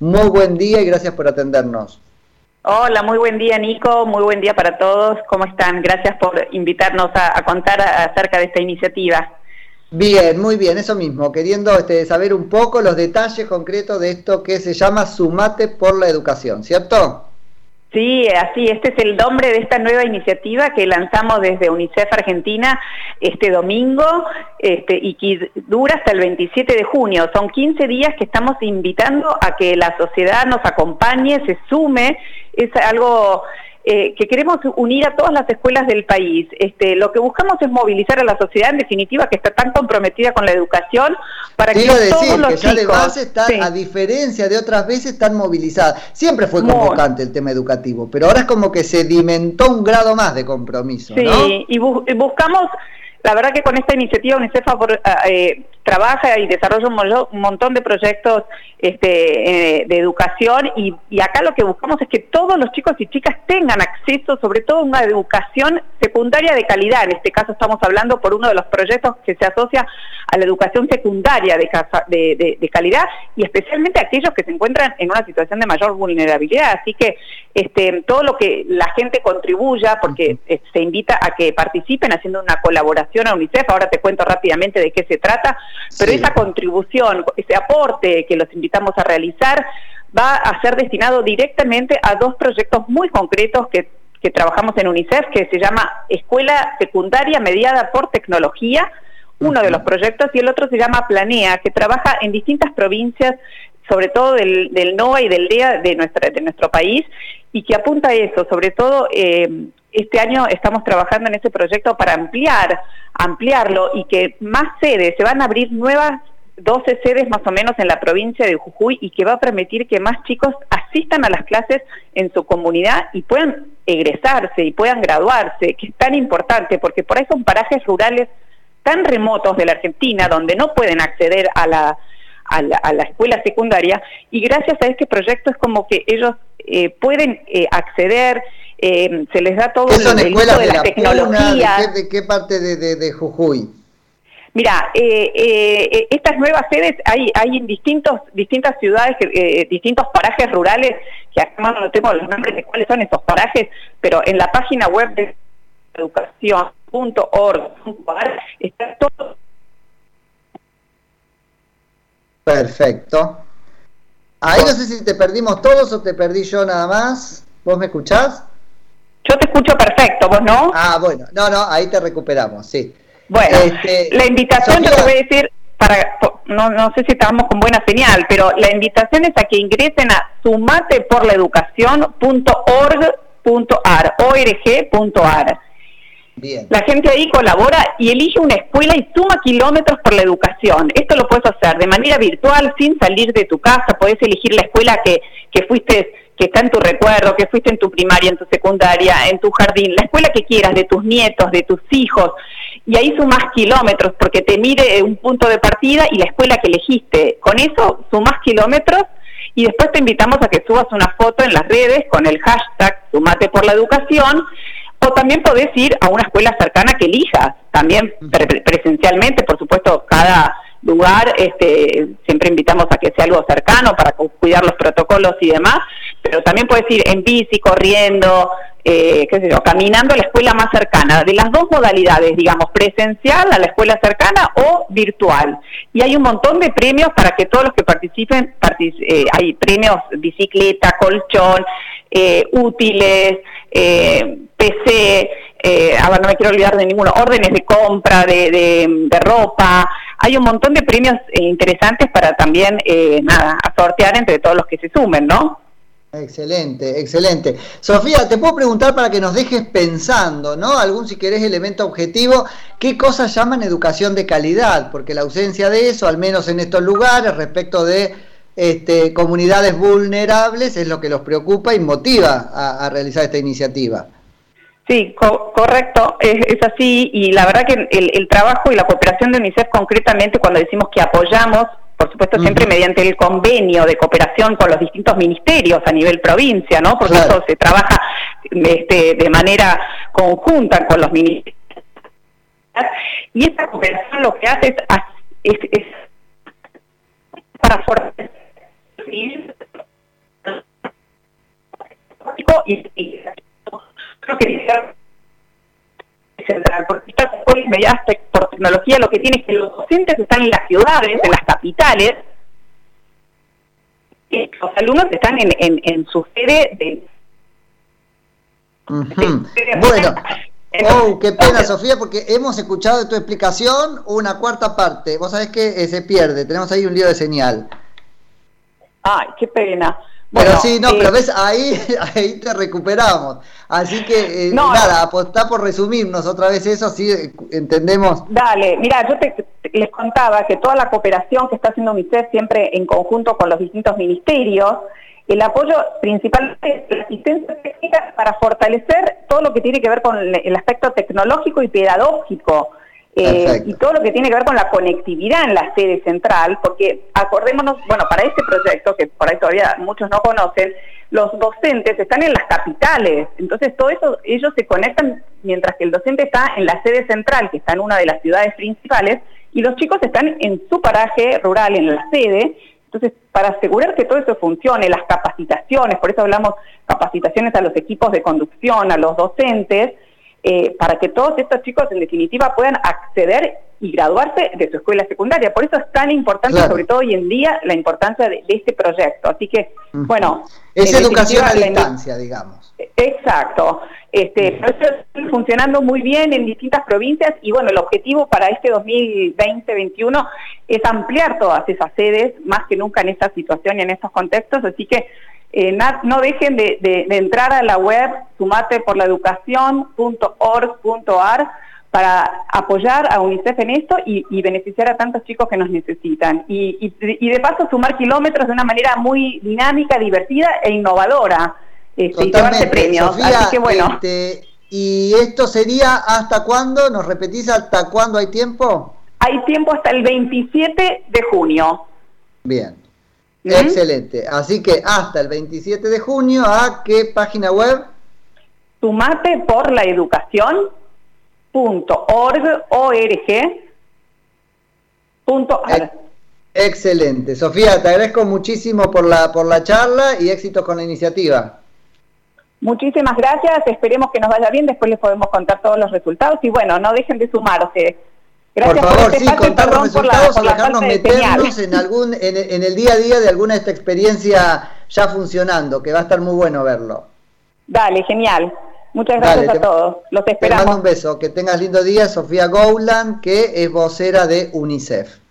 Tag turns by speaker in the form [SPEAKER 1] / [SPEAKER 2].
[SPEAKER 1] Muy buen día y gracias por atendernos.
[SPEAKER 2] Hola, muy buen día Nico, muy buen día para todos. ¿Cómo están? Gracias por invitarnos a, contar acerca de esta iniciativa.
[SPEAKER 1] Bien, muy bien, eso mismo, queriendo este, saber un poco los detalles concretos de esto que se llama Sumate por la Educación, ¿cierto?
[SPEAKER 2] Sí, así, este es el nombre de esta nueva iniciativa que lanzamos desde UNICEF Argentina este domingo este, y que dura hasta el 27 de junio. Son 15 días que estamos invitando a que la sociedad nos acompañe, se sume. Es algo eh, que queremos unir a todas las escuelas del país. Este, lo que buscamos es movilizar a la sociedad, en definitiva, que está tan comprometida con la educación, para que
[SPEAKER 1] decir, todos los que ya de base está, a diferencia de otras veces, están movilizadas. Siempre fue convocante el tema educativo, pero ahora es como que se dimentó un grado más de compromiso.
[SPEAKER 2] Sí, y buscamos la verdad que con esta iniciativa UNICEF eh, trabaja y desarrolla un, montón de proyectos este, eh, de educación y, acá lo que buscamos es que todos los chicos y chicas tengan acceso sobre todo a una educación secundaria de calidad. En este caso estamos hablando por uno de los proyectos que se asocia a la educación secundaria de, calidad y especialmente a aquellos que se encuentran en una situación de mayor vulnerabilidad. Así que este, todo lo que la gente contribuya, porque eh, se invita a que participen haciendo una colaboración a UNICEF, ahora te cuento rápidamente de qué se trata, pero esa contribución, ese aporte que los invitamos a realizar, va a ser destinado directamente a dos proyectos muy concretos que, que trabajamos en UNICEF, que se llama Escuela Secundaria Mediada por Tecnología, uno de los proyectos, y el otro se llama Planea, que trabaja en distintas provincias, sobre todo del, del NOA y del DEA de, nuestra, de nuestro país, y que apunta a eso, sobre todo eh, este año estamos trabajando en ese proyecto para ampliar, ampliarlo y que más sedes, se van a abrir nuevas 12 sedes más o menos en la provincia de Jujuy y que va a permitir que más chicos asistan a las clases en su comunidad y puedan egresarse y puedan graduarse, que es tan importante porque por ahí son parajes rurales tan remotos de la Argentina donde no pueden acceder a la, a la, escuela secundaria y gracias a este proyecto es como que ellos eh, pueden eh, acceder, eh, se les da todo
[SPEAKER 1] el, el uso de, la, tecnología. ¿de, qué, parte de, Jujuy?
[SPEAKER 2] Mira, estas nuevas sedes hay, hay en distintos, distintas ciudades, distintos parajes rurales, que además no tengo los nombres de cuáles son esos parajes, pero en la página web de educación.org está todo
[SPEAKER 1] Perfecto. Ahí no sé si te perdimos todos o te perdí yo nada más. ¿Vos me escuchás?
[SPEAKER 2] Yo te escucho perfecto, ¿vos no?
[SPEAKER 1] Ah, bueno, no, no, ahí te recuperamos, sí.
[SPEAKER 2] Bueno, este, la invitación yo te voy a decir, para, no, no sé si estamos con buena señal, pero la invitación es a que ingresen a sumateporlaeducación.org.ar, org.ar la gente ahí colabora y elige una escuela y suma kilómetros por la educación. Esto lo puedes hacer de manera virtual, sin salir de tu casa. Puedes elegir la escuela que, que fuiste que está en tu recuerdo, que fuiste en tu primaria, en tu secundaria, en tu jardín, la escuela que quieras, de tus nietos, de tus hijos, y ahí sumas kilómetros, porque te mire un punto de partida y la escuela que elegiste. Con eso sumas kilómetros y después te invitamos a que subas una foto en las redes con el hashtag Sumate por la Educación o también podés ir a una escuela cercana que elijas, también presencialmente, por supuesto, cada lugar, este, siempre invitamos a que sea algo cercano para cuidar los protocolos y demás, pero también puedes ir en bici, corriendo, eh, qué sé yo, caminando a la escuela más cercana, de las dos modalidades, digamos, presencial a la escuela cercana o virtual. Y hay un montón de premios para que todos los que participen, eh, hay premios bicicleta, colchón, eh, útiles, PC, no me quiero olvidar de ninguno, órdenes de compra, de, ropa, hay un montón de premios interesantes para también, nada, sortear entre todos los que se sumen, ¿no?
[SPEAKER 1] Excelente, excelente. Sofía, te puedo preguntar para que nos dejes pensando, ¿no? Algún, si querés, elemento objetivo, ¿qué cosas llaman educación de calidad? Porque la ausencia de eso, al menos en estos lugares, respecto de este, comunidades vulnerables, es lo que los preocupa y motiva a realizar esta iniciativa.
[SPEAKER 2] Sí, correcto, es, así y la verdad que el, trabajo y la cooperación de UNICEF concretamente cuando decimos que apoyamos, por supuesto siempre mediante el convenio de cooperación con los distintos ministerios a nivel provincia, ¿no? Porque eso se trabaja este, de manera conjunta con los ministerios. Y esta cooperación lo que hace es, es, es para fortalecer y, creo que central, porque esta escuela medidas tecnología lo que tiene es que los docentes están en las ciudades, en las capitales, y los alumnos están en, en, en su sede de...
[SPEAKER 1] Bueno, oh, qué pena Sofía, porque hemos escuchado de tu explicación una cuarta parte. Vos sabés que eh, se pierde, tenemos ahí un lío de señal.
[SPEAKER 2] Ay, qué pena
[SPEAKER 1] pero sí, no, pero ves, ahí, ahí te recuperamos. Así que, eh, nada, apostá por resumirnos otra vez eso, así eh, entendemos.
[SPEAKER 2] Dale, mira, yo te, les contaba que toda la cooperación que está haciendo UNICEF siempre en conjunto con los distintos ministerios, el apoyo principal es la asistencia técnica para fortalecer todo lo que tiene que ver con el aspecto tecnológico y pedagógico eh, y todo lo que tiene que ver con la conectividad en la sede central, porque acordémonos, bueno, para este proyecto, que por ahí todavía muchos no conocen, los docentes están en las capitales, entonces todo eso, ellos se conectan mientras que el docente está en la sede central, que está en una de las ciudades principales, y los chicos están en su paraje rural, en la sede, entonces, para asegurar que todo eso funcione, las capacitaciones, por eso hablamos capacitaciones a los equipos de conducción, a los docentes, eh, para que todos estos chicos en definitiva puedan acceder y graduarse de su escuela secundaria. Por eso es tan importante, sobre todo hoy en día, la importancia de, este proyecto. Así que, bueno...
[SPEAKER 1] Es educación a distancia, digamos.
[SPEAKER 2] Exacto. Este, está funcionando muy bien en distintas provincias y bueno, el objetivo para este 2020-2021 es ampliar todas esas sedes, más que nunca en esta situación y en estos contextos, así que eh, no dejen de, entrar a la web sumateporlaeducación.org.ar para apoyar a UNICEF en esto y, beneficiar a tantos chicos que nos necesitan. Y, de paso sumar kilómetros de una manera muy dinámica, divertida e innovadora.
[SPEAKER 1] Este, y llevarse premios. Así que bueno. Este, ¿Y esto sería hasta cuándo? ¿Nos repetís hasta cuándo hay tiempo?
[SPEAKER 2] Hay tiempo hasta el 27 de junio.
[SPEAKER 1] Bien. Excelente. Así que hasta el 27 de junio, ¿a qué página web?
[SPEAKER 2] Sumate por la educación
[SPEAKER 1] Excelente. Sofía, te agradezco muchísimo por la, por la charla y éxitos con la iniciativa.
[SPEAKER 2] Muchísimas gracias, esperemos que nos vaya bien, después les podemos contar todos los resultados y bueno, no dejen de sumarse
[SPEAKER 1] por favor, sí, contar los resultados y dejarnos meternos en algún, en, el día a día de alguna de esta experiencia ya funcionando, que va a estar muy bueno verlo.
[SPEAKER 2] Dale, genial. Muchas gracias a todos. Los esperamos.
[SPEAKER 1] Te mando un beso. Que tengas lindo día, Sofía Gowland, que es vocera de UNICEF.